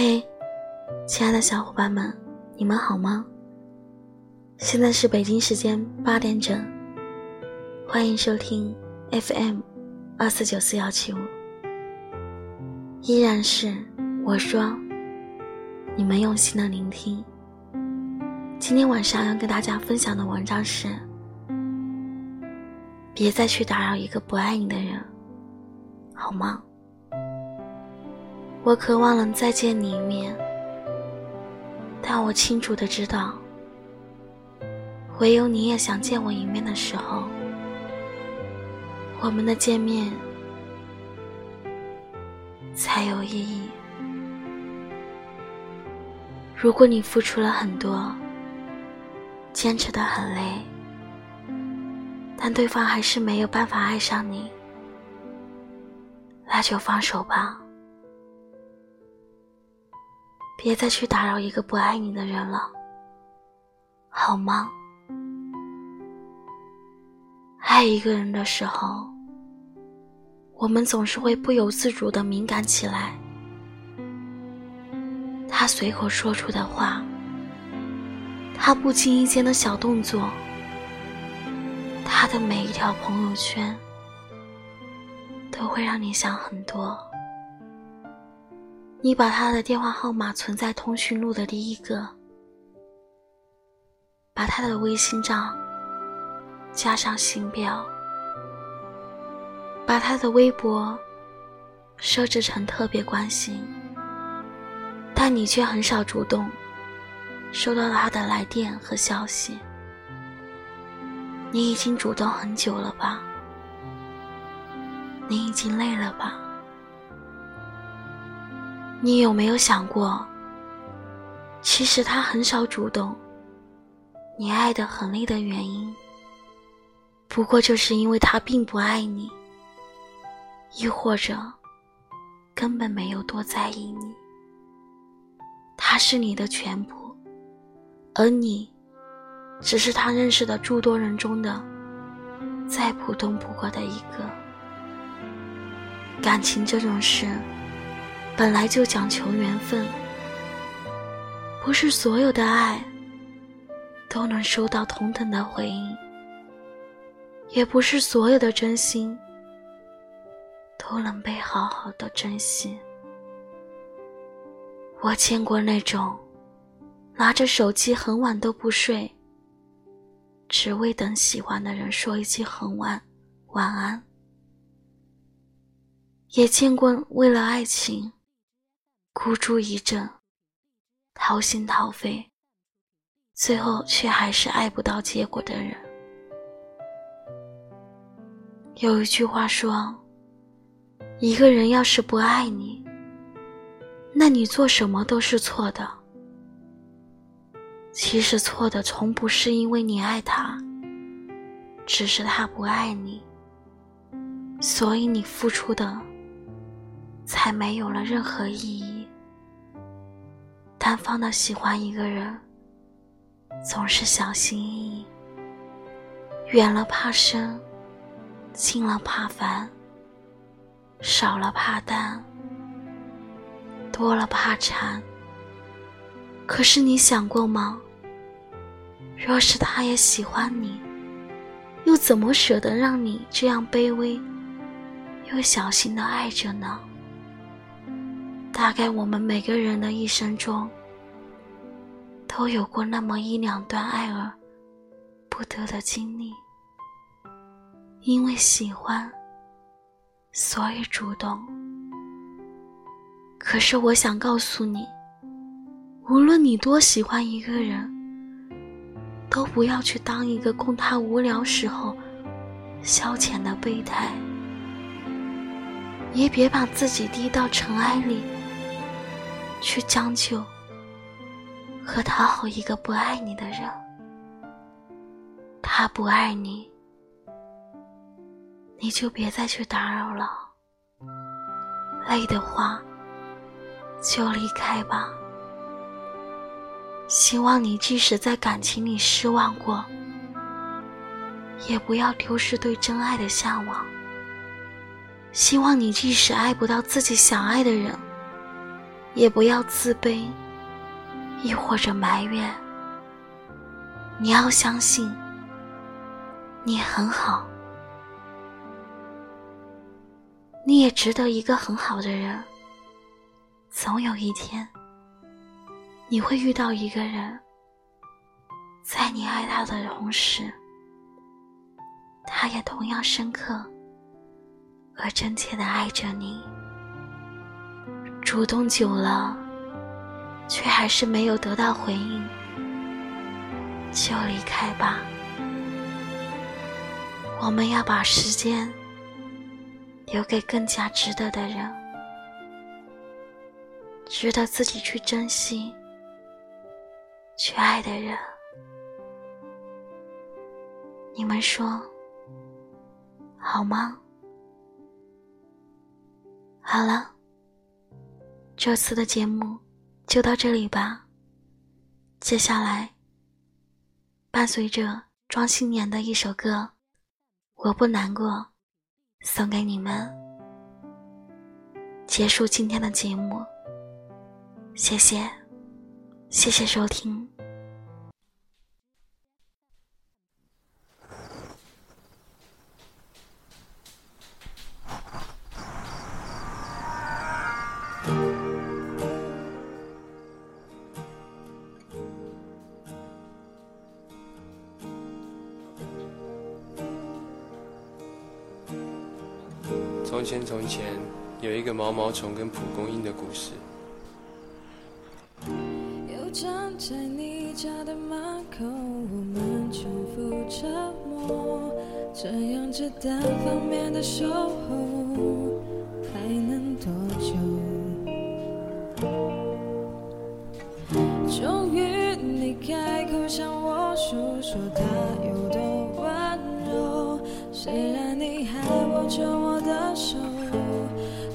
嘿，亲爱的小伙伴们，你们好吗？现在是北京时间八点整，欢迎收听 FM 二四九四幺七五，依然是我说，你们用心的聆听。今天晚上要跟大家分享的文章是：别再去打扰一个不爱你的人，好吗？我渴望能再见你一面，但我清楚的知道，唯有你也想见我一面的时候，我们的见面才有意义。如果你付出了很多，坚持的很累，但对方还是没有办法爱上你，那就放手吧。别再去打扰一个不爱你的人了，好吗？爱一个人的时候，我们总是会不由自主的敏感起来。他随口说出的话，他不经意间的小动作，他的每一条朋友圈，都会让你想很多。你把他的电话号码存在通讯录的第一个，把他的微信账加上星标，把他的微博设置成特别关心，但你却很少主动收到他的来电和消息。你已经主动很久了吧？你已经累了吧？你有没有想过，其实他很少主动，你爱的很累的原因，不过就是因为他并不爱你，亦或者根本没有多在意你。他是你的全部，而你，只是他认识的诸多人中的再普通不过的一个。感情这种事。本来就讲求缘分，不是所有的爱都能收到同等的回应，也不是所有的真心都能被好好的珍惜。我见过那种拿着手机很晚都不睡，只为等喜欢的人说一句很晚晚安，也见过为了爱情。孤注一掷，掏心掏肺，最后却还是爱不到结果的人。有一句话说：“一个人要是不爱你，那你做什么都是错的。”其实错的从不是因为你爱他，只是他不爱你，所以你付出的才没有了任何意义。单方的喜欢一个人，总是小心翼翼，远了怕生，近了怕烦，少了怕淡，多了怕缠。可是你想过吗？若是他也喜欢你，又怎么舍得让你这样卑微又小心的爱着呢？大概我们每个人的一生中。都有过那么一两段爱而不得的经历，因为喜欢，所以主动。可是我想告诉你，无论你多喜欢一个人，都不要去当一个供他无聊时候消遣的备胎，也别把自己低到尘埃里去将就。和讨好一个不爱你的人，他不爱你，你就别再去打扰了。累的话，就离开吧。希望你即使在感情里失望过，也不要丢失对真爱的向往。希望你即使爱不到自己想爱的人，也不要自卑，亦或者埋怨。你要相信，你很好，你也值得一个很好的人。总有一天，你会遇到一个人，在你爱他的同时，他也同样深刻而真切的爱着你。主动久了，却还是没有得到回应，就离开吧。我们要把时间留给更加值得的人。值得自己去珍惜、去爱的人，你们说好吗？好了，这次的节目就到这里吧。接下来，伴随着庄心妍的一首歌《我不难过》，送给你们，结束今天的节目。谢谢，谢谢收听。从前，从前有一个毛毛虫跟蒲公英的故事。又站在你家的门口，我们重复沉默，这样子单方面的守候，握着我的手，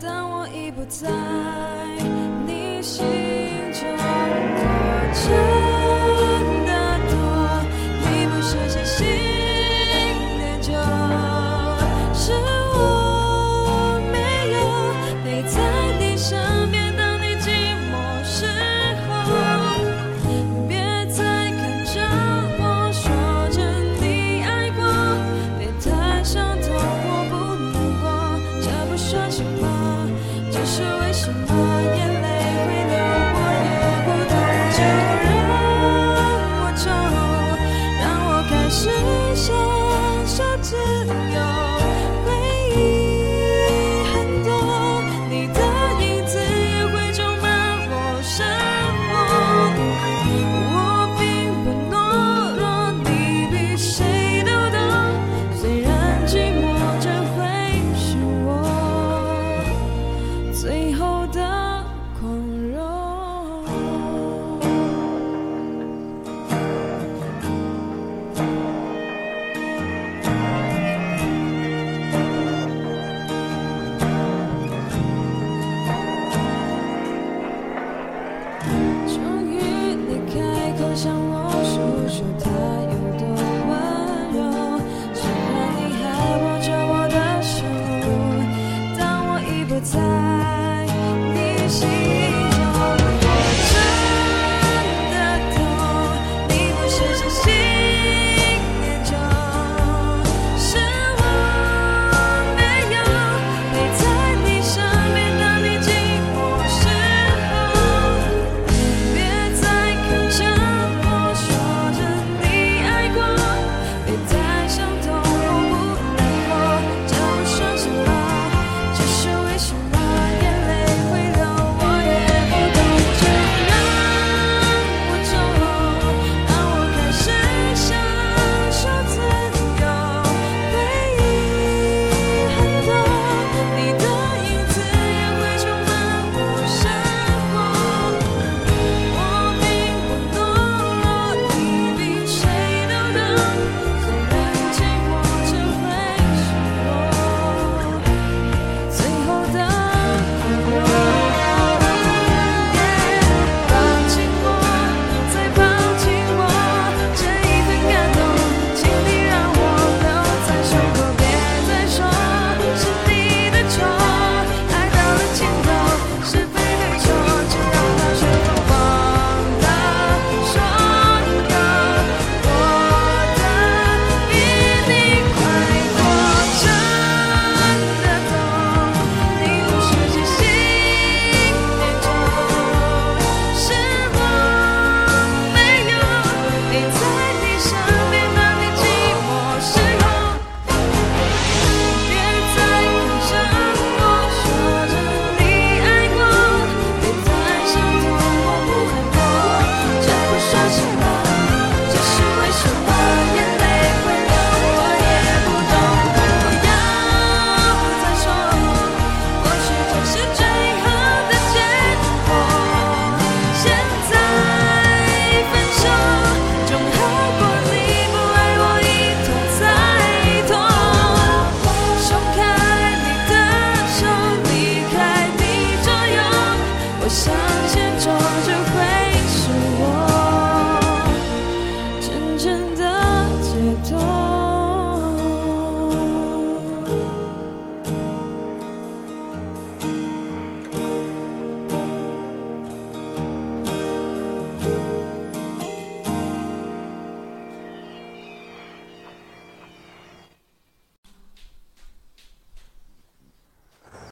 但我已不在。在